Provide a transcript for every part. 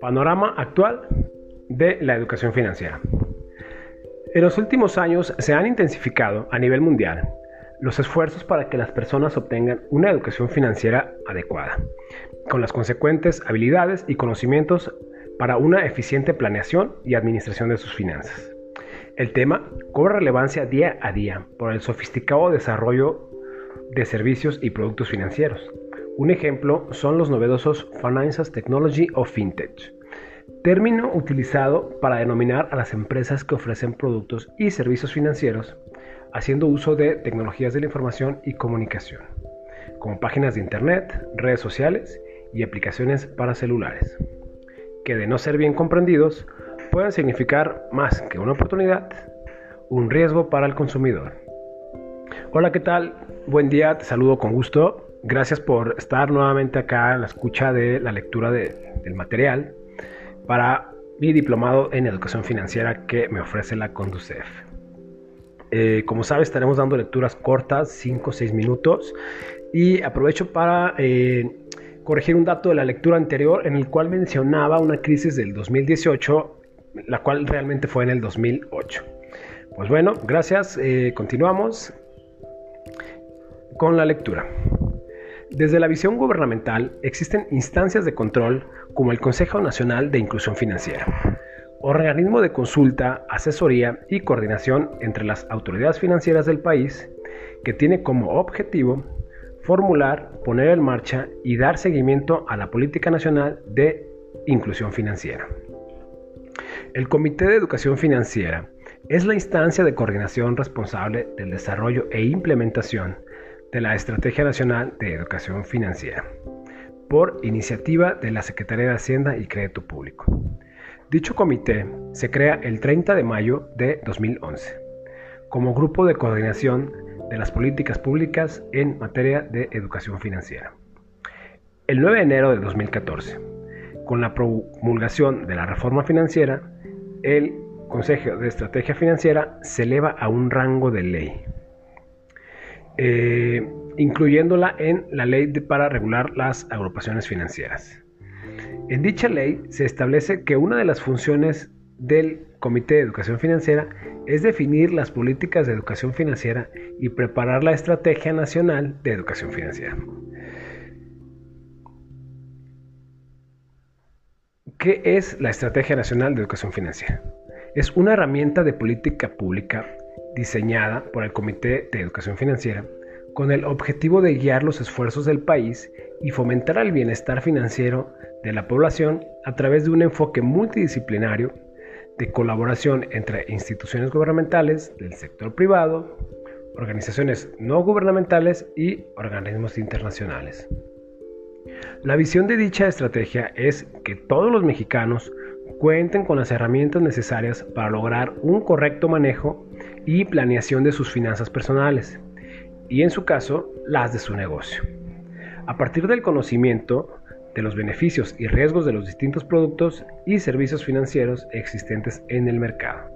Panorama actual de la educación financiera. En los últimos años se han intensificado a nivel mundial los esfuerzos para que las personas obtengan una educación financiera adecuada, con las consecuentes habilidades y conocimientos para una eficiente planeación y administración de sus finanzas. El tema cobra relevancia día a día por el sofisticado desarrollo de servicios y productos financieros. Un ejemplo son los novedosos Financial Technology o FinTech, término utilizado para denominar a las empresas que ofrecen productos y servicios financieros haciendo uso de tecnologías de la información y comunicación, como páginas de Internet, redes sociales y aplicaciones para celulares, que de no ser bien comprendidos pueden significar más que una oportunidad, un riesgo para el consumidor. Hola, ¿qué tal? Buen día, te saludo con gusto. Gracias por estar nuevamente acá en la escucha de la lectura del material para mi diplomado en educación financiera que me ofrece la Conducef. Eh, como sabes, estaremos dando lecturas cortas, 5 o 6 minutos. Y aprovecho para eh, corregir un dato de la lectura anterior en el cual mencionaba una crisis del 2018, la cual realmente fue en el 2008. Pues bueno, gracias. Eh, continuamos con la lectura. Desde la visión gubernamental existen instancias de control como el Consejo Nacional de Inclusión Financiera organismo de consulta, asesoría y coordinación entre las autoridades financieras del país que tiene como objetivo formular, poner en marcha y dar seguimiento a la política nacional de inclusión financiera. El Comité de Educación Financiera es la instancia de coordinación responsable del desarrollo e implementación de la Estrategia Nacional de Educación Financiera, por iniciativa de la Secretaría de Hacienda y Crédito Público. Dicho comité se crea el 30 de mayo de 2011 como grupo de coordinación de las políticas públicas en materia de educación financiera. El 9 de enero de 2014, con la promulgación de la reforma financiera, el Consejo de Estrategia Financiera se eleva a un rango de ley, eh, incluyéndola en la ley para regular las agrupaciones financieras. En dicha ley se establece que una de las funciones del Comité de Educación Financiera es definir las políticas de educación financiera y preparar la Estrategia Nacional de Educación Financiera. ¿Qué es la Estrategia Nacional de Educación Financiera? Es una herramienta de política pública diseñada por el Comité de Educación Financiera con el objetivo de guiar los esfuerzos del país y fomentar el bienestar financiero de la población a través de un enfoque multidisciplinario de colaboración entre instituciones gubernamentales, del sector privado, organizaciones no gubernamentales y organismos internacionales. La visión de dicha estrategia es que todos los mexicanos cuenten con las herramientas necesarias para lograr un correcto manejo y planeación de sus finanzas personales y en su caso las de su negocio. A partir del conocimiento, de los beneficios y riesgos de los distintos productos y servicios financieros existentes en el mercado.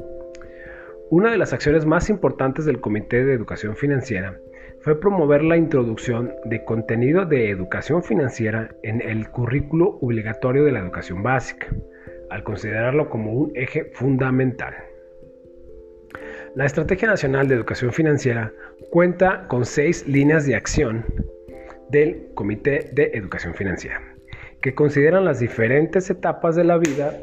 Una de las acciones más importantes del Comité de Educación Financiera fue promover la introducción de contenido de educación financiera en el currículo obligatorio de la educación básica, al considerarlo como un eje fundamental. La Estrategia Nacional de Educación Financiera cuenta con seis líneas de acción del Comité de Educación Financiera que consideran las diferentes etapas de la vida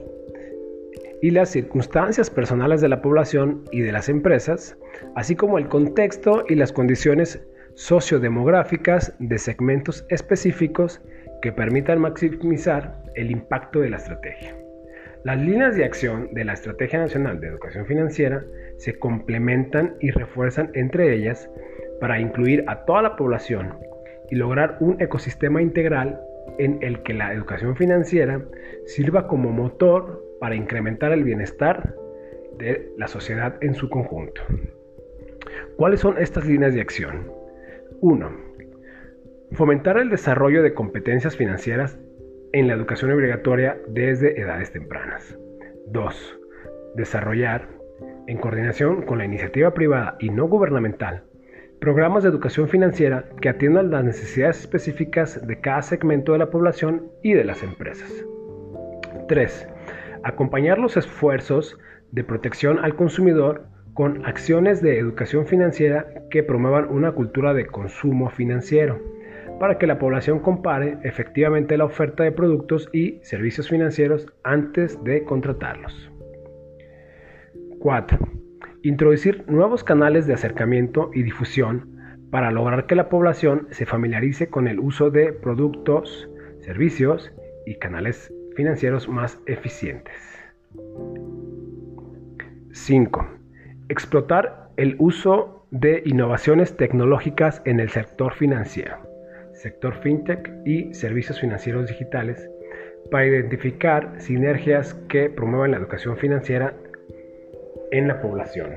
y las circunstancias personales de la población y de las empresas, así como el contexto y las condiciones sociodemográficas de segmentos específicos que permitan maximizar el impacto de la estrategia. Las líneas de acción de la Estrategia Nacional de Educación Financiera se complementan y refuerzan entre ellas para incluir a toda la población y lograr un ecosistema integral en el que la educación financiera sirva como motor para incrementar el bienestar de la sociedad en su conjunto. ¿Cuáles son estas líneas de acción? 1. Fomentar el desarrollo de competencias financieras en la educación obligatoria desde edades tempranas. 2. Desarrollar, en coordinación con la iniciativa privada y no gubernamental, Programas de educación financiera que atiendan las necesidades específicas de cada segmento de la población y de las empresas. 3. Acompañar los esfuerzos de protección al consumidor con acciones de educación financiera que promuevan una cultura de consumo financiero, para que la población compare efectivamente la oferta de productos y servicios financieros antes de contratarlos. 4. Introducir nuevos canales de acercamiento y difusión para lograr que la población se familiarice con el uso de productos, servicios y canales financieros más eficientes. 5. Explotar el uso de innovaciones tecnológicas en el sector financiero, sector fintech y servicios financieros digitales para identificar sinergias que promuevan la educación financiera en la población.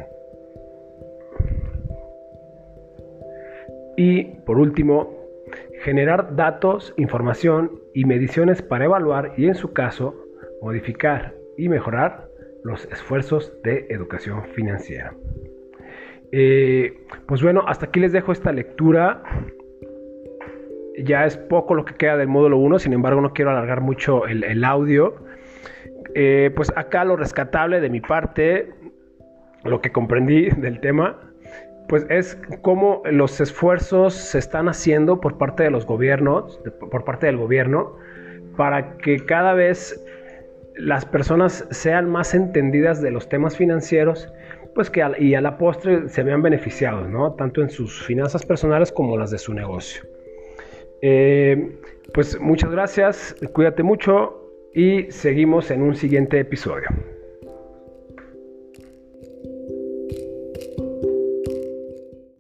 Y por último, generar datos, información y mediciones para evaluar y en su caso modificar y mejorar los esfuerzos de educación financiera. Eh, pues bueno, hasta aquí les dejo esta lectura. Ya es poco lo que queda del módulo 1, sin embargo no quiero alargar mucho el, audio. Eh, pues acá lo rescatable de mi parte, lo que comprendí del tema, pues es cómo los esfuerzos se están haciendo por parte de los gobiernos, por parte del gobierno, para que cada vez las personas sean más entendidas de los temas financieros, pues que y a la postre se vean beneficiados, ¿no? Tanto en sus finanzas personales como las de su negocio. Eh, pues muchas gracias, cuídate mucho y seguimos en un siguiente episodio.